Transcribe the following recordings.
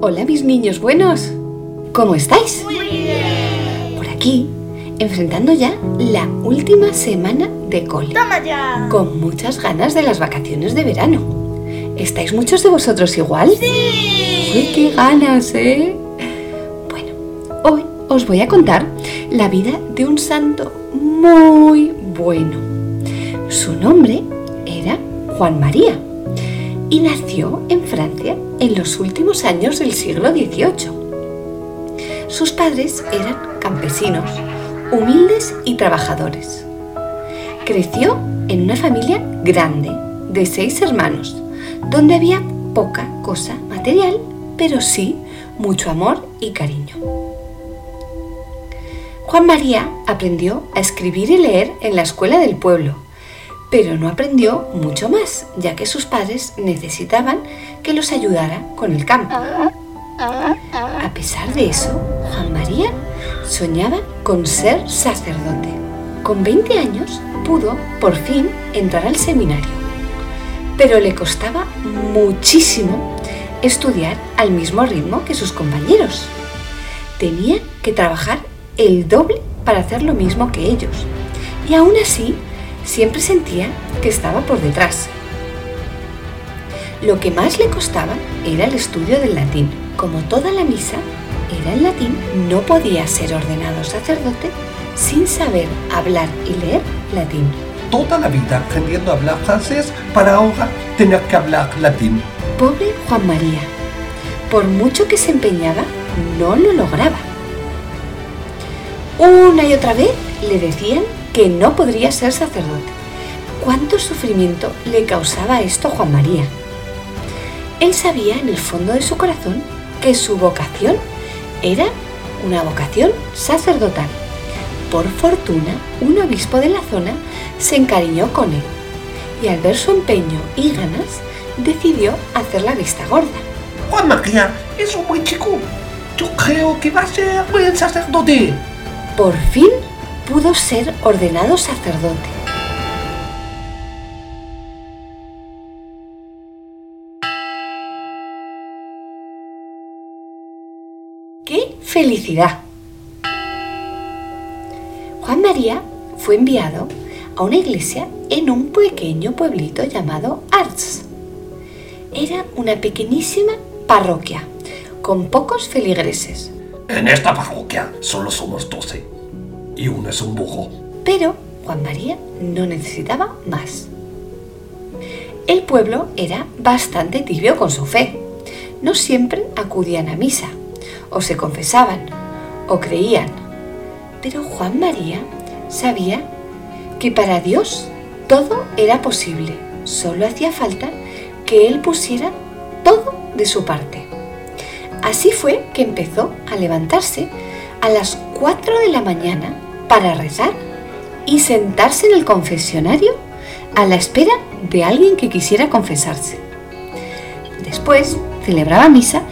Hola mis niños buenos. ¿Cómo estáis? Muy bien. Por aquí, enfrentando ya la última semana de cole. Toma ya. Con muchas ganas de las vacaciones de verano. ¿Estáis muchos de vosotros igual? Sí. ¡Uy, qué ganas, eh! Bueno, hoy os voy a contar la vida de un santo muy bueno. Su nombre era Juan María y nació en Francia en los últimos años del siglo XVIII. Sus padres eran campesinos, humildes y trabajadores. Creció en una familia grande, de seis hermanos, donde había poca cosa material, pero sí mucho amor y cariño. Juan María aprendió a escribir y leer en la escuela del pueblo, pero no aprendió mucho más, ya que sus padres necesitaban que los ayudara con el campo. A pesar de eso, Juan María soñaba con ser sacerdote. Con 20 años pudo, por fin, entrar al seminario, pero le costaba muchísimo estudiar al mismo ritmo que sus compañeros. Tenía que trabajar el doble para hacer lo mismo que ellos, y aún así siempre sentía que estaba por detrás. Lo que más le costaba era el estudio del latín. Como toda la misa era en latín, no podía ser ordenado sacerdote sin saber hablar y leer latín. Toda la vida aprendiendo a hablar francés para ahora tener que hablar latín. Pobre Juan María, por mucho que se empeñaba, no lo lograba. Una y otra vez le decían que no podría ser sacerdote. ¿Cuánto sufrimiento le causaba esto a Juan María? Él sabía en el fondo de su corazón que su vocación era una vocación sacerdotal. Por fortuna, un obispo de la zona se encariñó con él y al ver su empeño y ganas, decidió hacer la vista gorda. Juan María es un buen chico. Yo creo que va a ser buen sacerdote. Por fin pudo ser ordenado sacerdote. ¡Qué felicidad! Juan María fue enviado a una iglesia en un pequeño pueblito llamado Ars. Era una pequeñísima parroquia con pocos feligreses, En esta parroquia solo somos 12. Y uno es un burro. pero Juan María no necesitaba más. El pueblo era bastante tibio con su fe. No siempre acudían a misa, o se confesaban, o creían. Pero Juan María sabía que para Dios todo era posible. Solo hacía falta que Él pusiera todo de su parte. Así fue que empezó a levantarse a las 4 de la mañana para rezar y sentarse en el confesionario a la espera de alguien que quisiera confesarse. Después celebraba misa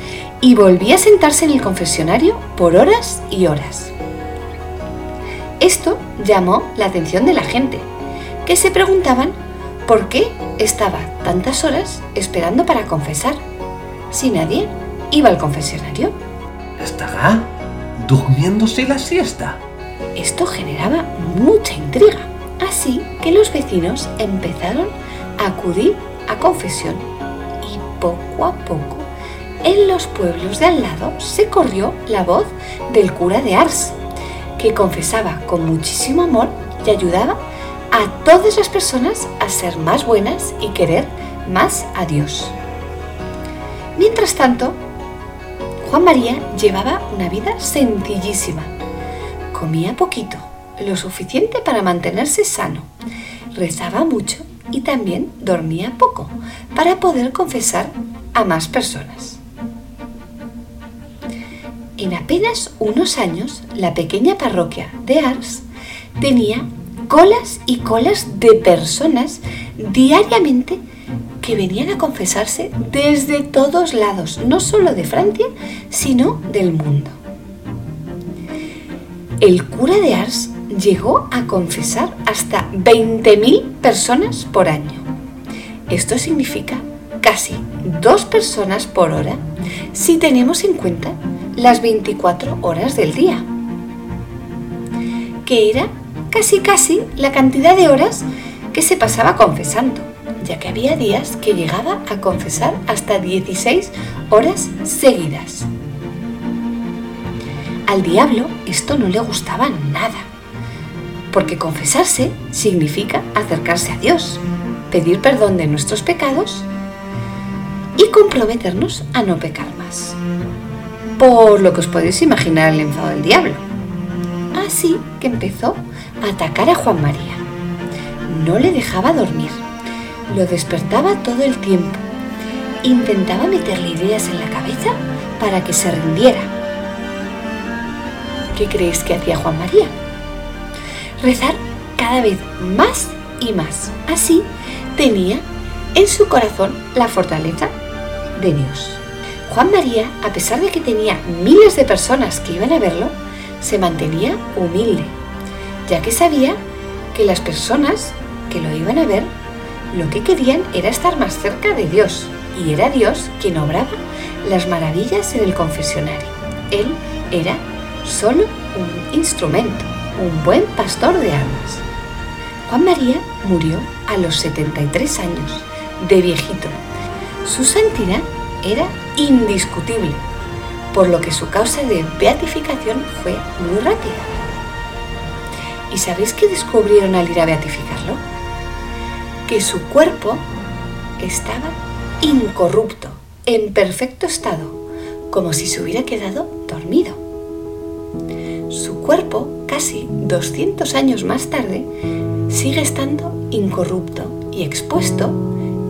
y volvía a sentarse en el confesionario por horas y horas. Esto llamó la atención de la gente, que se preguntaban por qué estaba tantas horas esperando para confesar, si nadie iba al confesionario. ¿Estará durmiéndose la siesta? Esto generaba mucha intriga, así que los vecinos empezaron a acudir a confesión y poco a poco en los pueblos de al lado se corrió la voz del cura de Ars, que confesaba con muchísimo amor y ayudaba a todas las personas a ser más buenas y querer más a Dios. Mientras tanto, Juan María llevaba una vida sencillísima. Comía poquito, lo suficiente para mantenerse sano. Rezaba mucho y también dormía poco para poder confesar a más personas. En apenas unos años, la pequeña parroquia de Ars tenía colas y colas de personas diariamente que venían a confesarse desde todos lados, no solo de Francia, sino del mundo. El cura de Ars llegó a confesar hasta 20.000 personas por año. Esto significa casi dos personas por hora si tenemos en cuenta las 24 horas del día, que era casi casi la cantidad de horas que se pasaba confesando, ya que había días que llegaba a confesar hasta 16 horas seguidas. Al diablo esto no le gustaba nada, porque confesarse significa acercarse a Dios, pedir perdón de nuestros pecados y comprometernos a no pecar más. Por lo que os podéis imaginar el enfado del diablo. Así que empezó a atacar a Juan María. No le dejaba dormir, lo despertaba todo el tiempo, intentaba meterle ideas en la cabeza para que se rindiera. ¿Qué creéis que hacía Juan María? Rezar cada vez más y más. Así tenía en su corazón la fortaleza de Dios. Juan María, a pesar de que tenía miles de personas que iban a verlo, se mantenía humilde, ya que sabía que las personas que lo iban a ver lo que querían era estar más cerca de Dios, y era Dios quien obraba las maravillas en el confesionario. Él era solo un instrumento, un buen pastor de almas. Juan María murió a los 73 años, de viejito. Su santidad era indiscutible, por lo que su causa de beatificación fue muy rápida. ¿Y sabéis qué descubrieron al ir a beatificarlo? Que su cuerpo estaba incorrupto, en perfecto estado, como si se hubiera quedado dormido. Su cuerpo, casi 200 años más tarde, sigue estando incorrupto y expuesto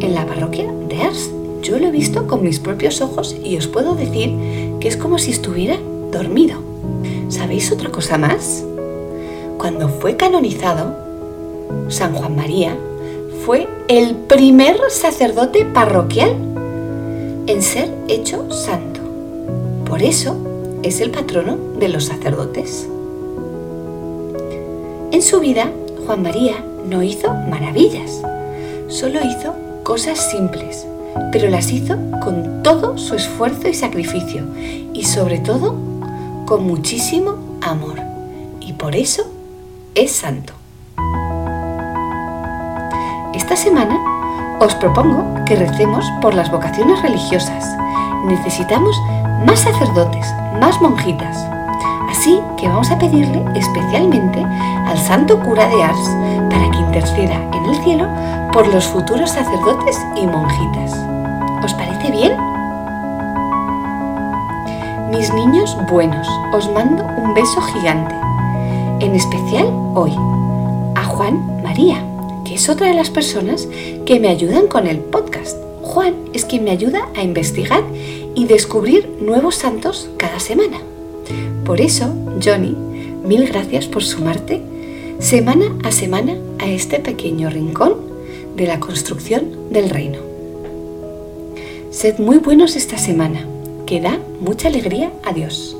en la parroquia de Ars. Yo lo he visto con mis propios ojos y os puedo decir que es como si estuviera dormido. ¿Sabéis otra cosa más? Cuando fue canonizado, San Juan María fue el primer sacerdote parroquial en ser hecho santo. Por eso es el patrono de los sacerdotes. En su vida, Juan María no hizo maravillas, solo hizo cosas simples, pero las hizo con todo su esfuerzo y sacrificio y sobre todo con muchísimo amor. Y por eso es santo. Esta semana os propongo que recemos por las vocaciones religiosas. Necesitamos más sacerdotes, más monjitas. Así que vamos a pedirle especialmente al santo cura de Ars para que interceda en el cielo por los futuros sacerdotes y monjitas. ¿Os parece bien? Mis niños buenos, os mando un beso gigante. En especial hoy a Juan María, que es otra de las personas que me ayudan con el podcast. Juan es quien me ayuda a investigar y descubrir nuevos santos cada semana. Por eso, Johnny, mil gracias por sumarte semana a semana a este pequeño rincón de la construcción del reino. Sed muy buenos esta semana, que da mucha alegría a Dios.